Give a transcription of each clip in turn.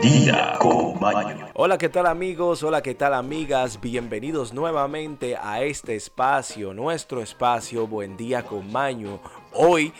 día con Maño. Hola, ¿qué tal amigos? Hola, ¿qué tal amigas? Bienvenidos nuevamente a este espacio, nuestro espacio Buen día con Maño. Hoy,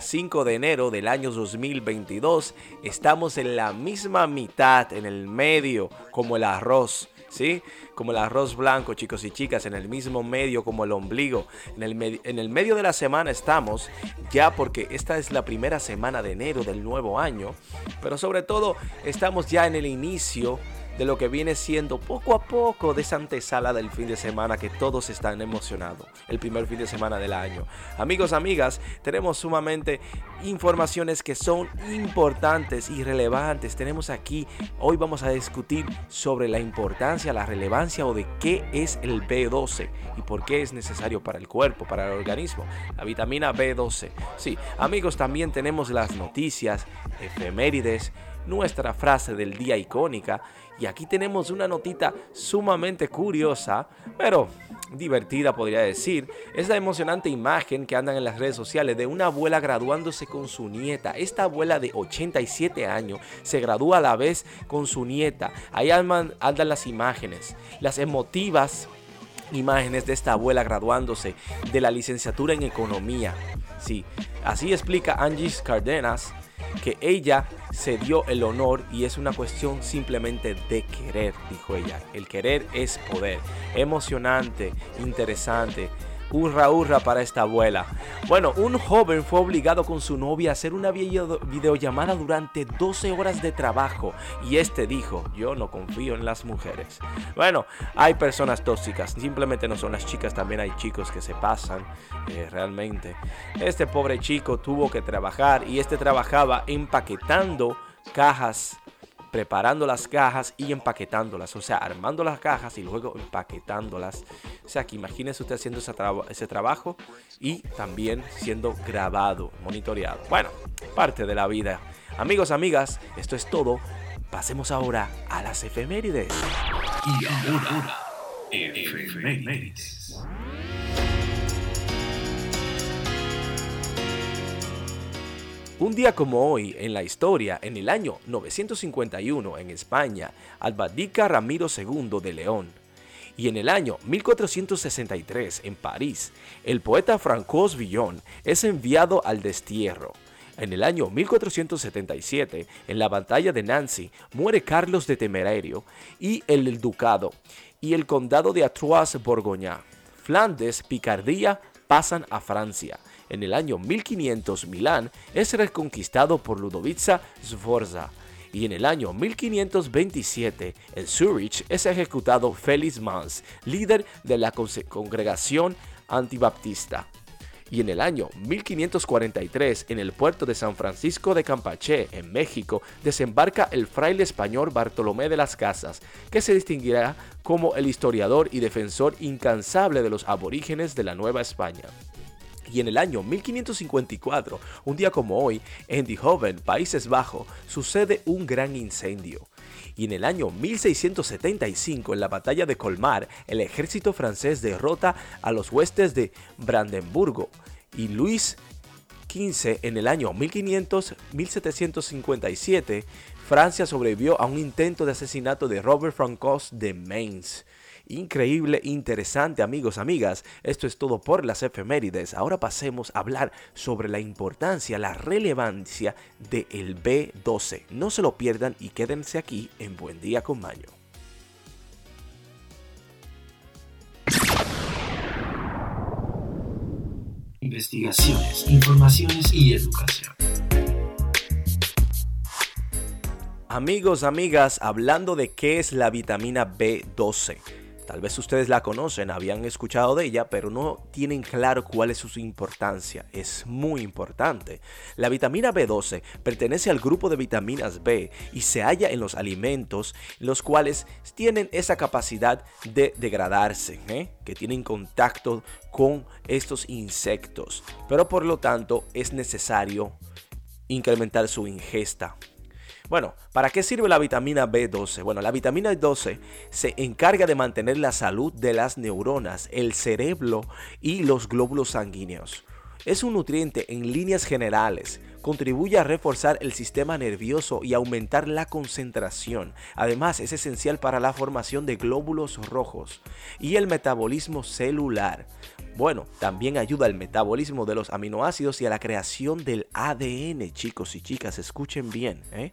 5 eh, de enero del año 2022, estamos en la misma mitad, en el medio, como el arroz. ¿Sí? Como el arroz blanco, chicos y chicas, en el mismo medio como el ombligo. En el, en el medio de la semana estamos, ya porque esta es la primera semana de enero del nuevo año, pero sobre todo estamos ya en el inicio de lo que viene siendo poco a poco de esa antesala del fin de semana que todos están emocionados, el primer fin de semana del año. Amigos, amigas, tenemos sumamente informaciones que son importantes y relevantes. Tenemos aquí, hoy vamos a discutir sobre la importancia, la relevancia o de qué es el B12 y por qué es necesario para el cuerpo, para el organismo. La vitamina B12. Sí, amigos, también tenemos las noticias, efemérides, nuestra frase del día icónica y aquí tenemos una notita sumamente curiosa, pero divertida podría decir. Es la emocionante imagen que andan en las redes sociales de una abuela graduándose con su nieta. Esta abuela de 87 años se gradúa a la vez con su nieta. Ahí andan, las imágenes, las emotivas imágenes de esta abuela graduándose de la licenciatura en economía. Sí, así explica Angie Cardenas que ella se dio el honor y es una cuestión simplemente de querer, dijo ella. El querer es poder. Emocionante, interesante. Hurra, hurra para esta abuela. Bueno, un joven fue obligado con su novia a hacer una videollamada durante 12 horas de trabajo y este dijo, yo no confío en las mujeres. Bueno, hay personas tóxicas, simplemente no son las chicas, también hay chicos que se pasan eh, realmente. Este pobre chico tuvo que trabajar y este trabajaba empaquetando cajas preparando las cajas y empaquetándolas, o sea, armando las cajas y luego empaquetándolas. O sea, que imagínese usted haciendo ese, trabajo y también siendo grabado, monitoreado. Bueno, parte de la vida. Amigos, amigas, esto es todo. Pasemos ahora a las efemérides. Y ahora, efemérides. Un día como hoy, en la historia, en el año 951 en España, abdica Ramiro II de León. Y en el año 1463 en París, el poeta Francois Villon es enviado al destierro. En el año 1477, en la batalla de Nancy, muere Carlos de Temerario y el ducado y el condado de Artois-Borgoña. Flandes, Picardía pasan a Francia en el año 1500 Milán es reconquistado por Ludovica Sforza y en el año 1527 en Zurich es ejecutado Félix Mans, líder de la congregación antibaptista. Y en el año 1543, en el puerto de San Francisco de Campeche, en México, desembarca el fraile español Bartolomé de las Casas, que se distinguirá como el historiador y defensor incansable de los aborígenes de la Nueva España. Y en el año 1554, un día como hoy, en Eindhoven, Países Bajos, sucede un gran incendio. Y en el año 1675, en la batalla de Colmar, el ejército francés derrota a los huestes de Brandenburgo. Y Luis XV, en el año 1500, 1757, Francia sobrevivió a un intento de asesinato de Robert Francois de Mainz. Increíble, interesante amigos, amigas. Esto es todo por las efemérides. Ahora pasemos a hablar sobre la importancia, la relevancia del B12. No se lo pierdan y quédense aquí en Buen Día con Maño. Investigaciones, informaciones y educación. Amigos, amigas, hablando de qué es la vitamina B12. Tal vez ustedes la conocen, habían escuchado de ella, pero no tienen claro cuál es su importancia. Es muy importante. La vitamina B12 pertenece al grupo de vitaminas B y se halla en los alimentos, los cuales tienen esa capacidad de degradarse, ¿eh? que tienen contacto con estos insectos. Pero por lo tanto es necesario incrementar su ingesta. Bueno, ¿para qué sirve la vitamina B12? Bueno, la vitamina B12 se encarga de mantener la salud de las neuronas, el cerebro y los glóbulos sanguíneos. Es un nutriente en líneas generales. Contribuye a reforzar el sistema nervioso y aumentar la concentración. Además, es esencial para la formación de glóbulos rojos y el metabolismo celular. Bueno, también ayuda al metabolismo de los aminoácidos y a la creación del ADN, chicos y chicas, escuchen bien. ¿eh?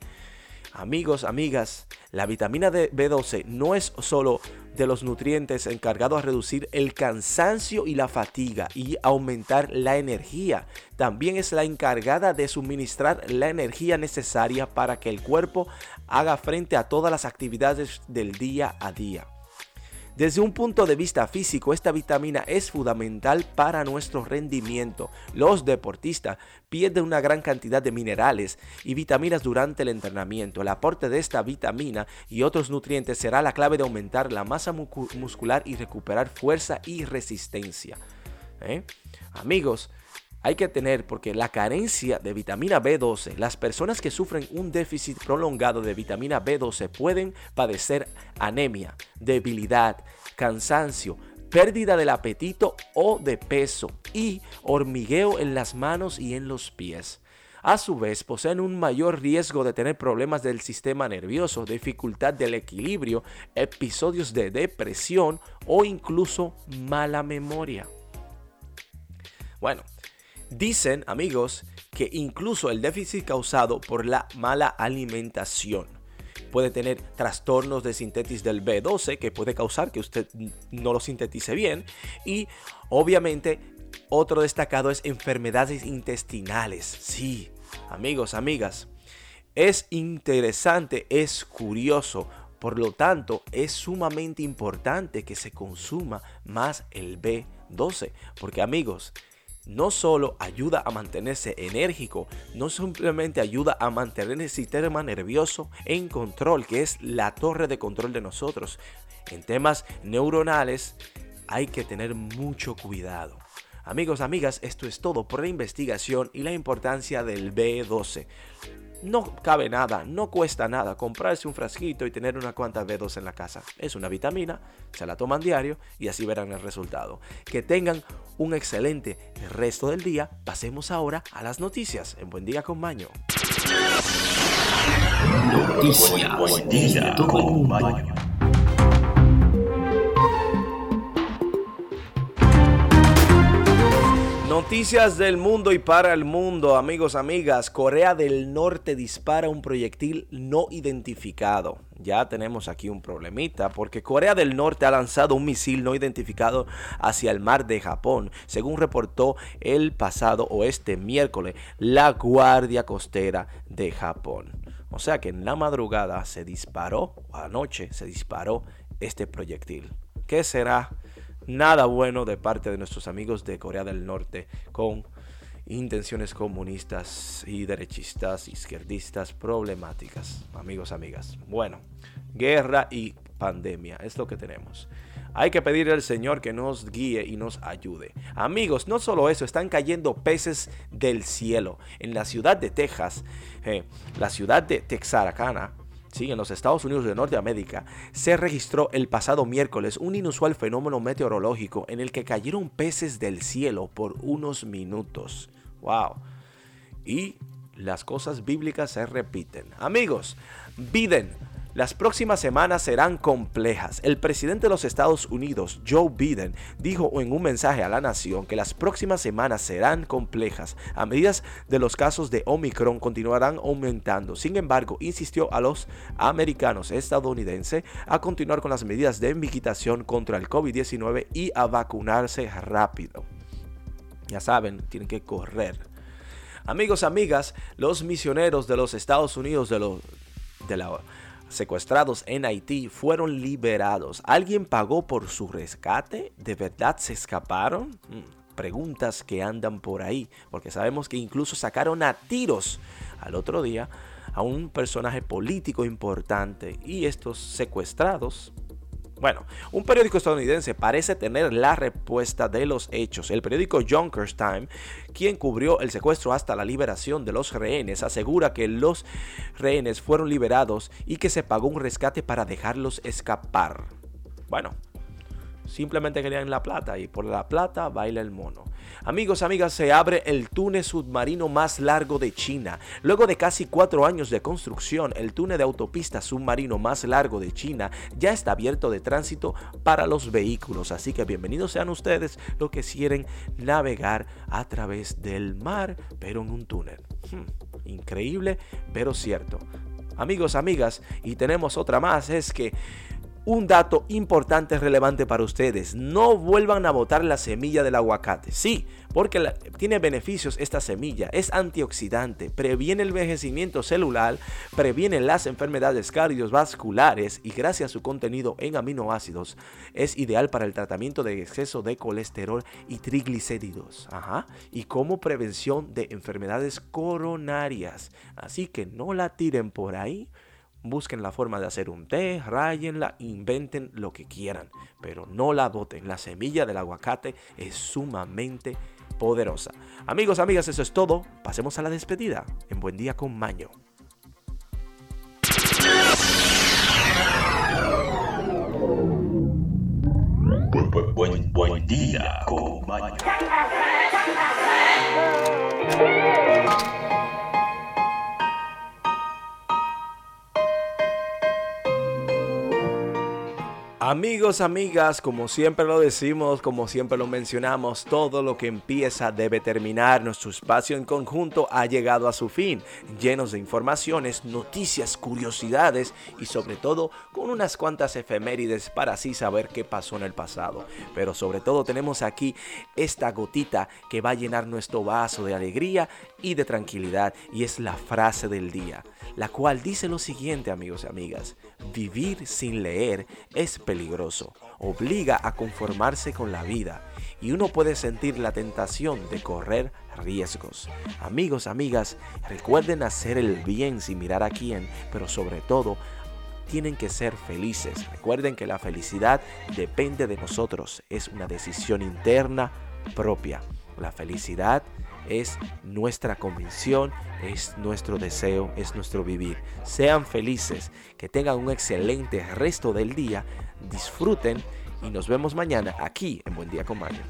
Amigos, amigas, la vitamina B12 no es solo de los nutrientes encargados a reducir el cansancio y la fatiga y aumentar la energía. También es la encargada de suministrar la energía necesaria para que el cuerpo haga frente a todas las actividades del día a día. Desde un punto de vista físico, esta vitamina es fundamental para nuestro rendimiento. Los deportistas pierden una gran cantidad de minerales y vitaminas durante el entrenamiento. El aporte de esta vitamina y otros nutrientes será la clave de aumentar la masa muscular y recuperar fuerza y resistencia. ¿Eh? Amigos, hay que tener, porque la carencia de vitamina B12, las personas que sufren un déficit prolongado de vitamina B12 pueden padecer anemia, debilidad, cansancio, pérdida del apetito o de peso y hormigueo en las manos y en los pies. A su vez, poseen un mayor riesgo de tener problemas del sistema nervioso, dificultad del equilibrio, episodios de depresión o incluso mala memoria. Bueno, Dicen, amigos, que incluso el déficit causado por la mala alimentación puede tener trastornos de síntesis del B12 que puede causar que usted no lo sintetice bien y obviamente otro destacado es enfermedades intestinales. Sí, amigos, amigas, es interesante, es curioso. Por lo tanto, es sumamente importante que se consuma más el B12. Porque amigos, no solo ayuda a mantenerse enérgico, no simplemente ayuda a mantener el sistema nervioso en control, que es la torre de control de nosotros. En temas neuronales hay que tener mucho cuidado. Amigos, amigas, esto es todo por la investigación y la importancia del B12. No cabe nada, no cuesta nada comprarse un frasquito y tener unas cuantas B2 en la casa. Es una vitamina, se la toman diario y así verán el resultado. Que tengan un excelente resto del día. Pasemos ahora a las noticias en Buen Día con Maño. Noticias. Buen día con Maño. Noticias del mundo y para el mundo, amigos, amigas. Corea del Norte dispara un proyectil no identificado. Ya tenemos aquí un problemita porque Corea del Norte ha lanzado un misil no identificado hacia el mar de Japón, según reportó el pasado o este miércoles la Guardia Costera de Japón. O sea que en la madrugada se disparó, o anoche se disparó este proyectil. ¿Qué será? Nada bueno de parte de nuestros amigos de Corea del Norte con intenciones comunistas y derechistas, izquierdistas, problemáticas, amigos, amigas. Bueno, guerra y pandemia, es lo que tenemos. Hay que pedirle al Señor que nos guíe y nos ayude. Amigos, no solo eso, están cayendo peces del cielo. En la ciudad de Texas, eh, la ciudad de Texarkana, Sí, en los Estados Unidos de Norteamérica se registró el pasado miércoles un inusual fenómeno meteorológico en el que cayeron peces del cielo por unos minutos. ¡Wow! Y las cosas bíblicas se repiten. Amigos, Biden las próximas semanas serán complejas. El presidente de los Estados Unidos, Joe Biden, dijo en un mensaje a la nación que las próximas semanas serán complejas a medida de los casos de Omicron continuarán aumentando. Sin embargo, insistió a los americanos estadounidenses a continuar con las medidas de invitación contra el COVID-19 y a vacunarse rápido. Ya saben, tienen que correr. Amigos, amigas, los misioneros de los Estados Unidos de, los, de la secuestrados en Haití fueron liberados. ¿Alguien pagó por su rescate? ¿De verdad se escaparon? Mm, preguntas que andan por ahí, porque sabemos que incluso sacaron a tiros al otro día a un personaje político importante y estos secuestrados bueno, un periódico estadounidense parece tener la respuesta de los hechos. El periódico Junkers Time, quien cubrió el secuestro hasta la liberación de los rehenes, asegura que los rehenes fueron liberados y que se pagó un rescate para dejarlos escapar. Bueno, Simplemente querían la plata y por la plata baila el mono. Amigos, amigas, se abre el túnel submarino más largo de China. Luego de casi cuatro años de construcción, el túnel de autopista submarino más largo de China ya está abierto de tránsito para los vehículos. Así que bienvenidos sean ustedes los que quieren navegar a través del mar, pero en un túnel. Hmm, increíble, pero cierto. Amigos, amigas, y tenemos otra más, es que un dato importante, relevante para ustedes. No vuelvan a botar la semilla del aguacate. Sí, porque tiene beneficios esta semilla. Es antioxidante, previene el envejecimiento celular, previene las enfermedades cardiovasculares y gracias a su contenido en aminoácidos es ideal para el tratamiento de exceso de colesterol y triglicéridos. Ajá. Y como prevención de enfermedades coronarias. Así que no la tiren por ahí Busquen la forma de hacer un té, rayenla, inventen lo que quieran, pero no la boten. La semilla del aguacate es sumamente poderosa. Amigos, amigas, eso es todo. Pasemos a la despedida. En buen día con Maño. Buen, buen día con Maño. Amigos, amigas, como siempre lo decimos, como siempre lo mencionamos, todo lo que empieza debe terminar. Nuestro espacio en conjunto ha llegado a su fin, llenos de informaciones, noticias, curiosidades y sobre todo con unas cuantas efemérides para así saber qué pasó en el pasado. Pero sobre todo tenemos aquí esta gotita que va a llenar nuestro vaso de alegría y de tranquilidad y es la frase del día, la cual dice lo siguiente, amigos y amigas. Vivir sin leer es peligroso, obliga a conformarse con la vida y uno puede sentir la tentación de correr riesgos. Amigos, amigas, recuerden hacer el bien sin mirar a quién, pero sobre todo tienen que ser felices. Recuerden que la felicidad depende de nosotros, es una decisión interna propia. La felicidad es nuestra convicción, es nuestro deseo, es nuestro vivir. Sean felices, que tengan un excelente resto del día, disfruten y nos vemos mañana aquí en Buen Día con Mario.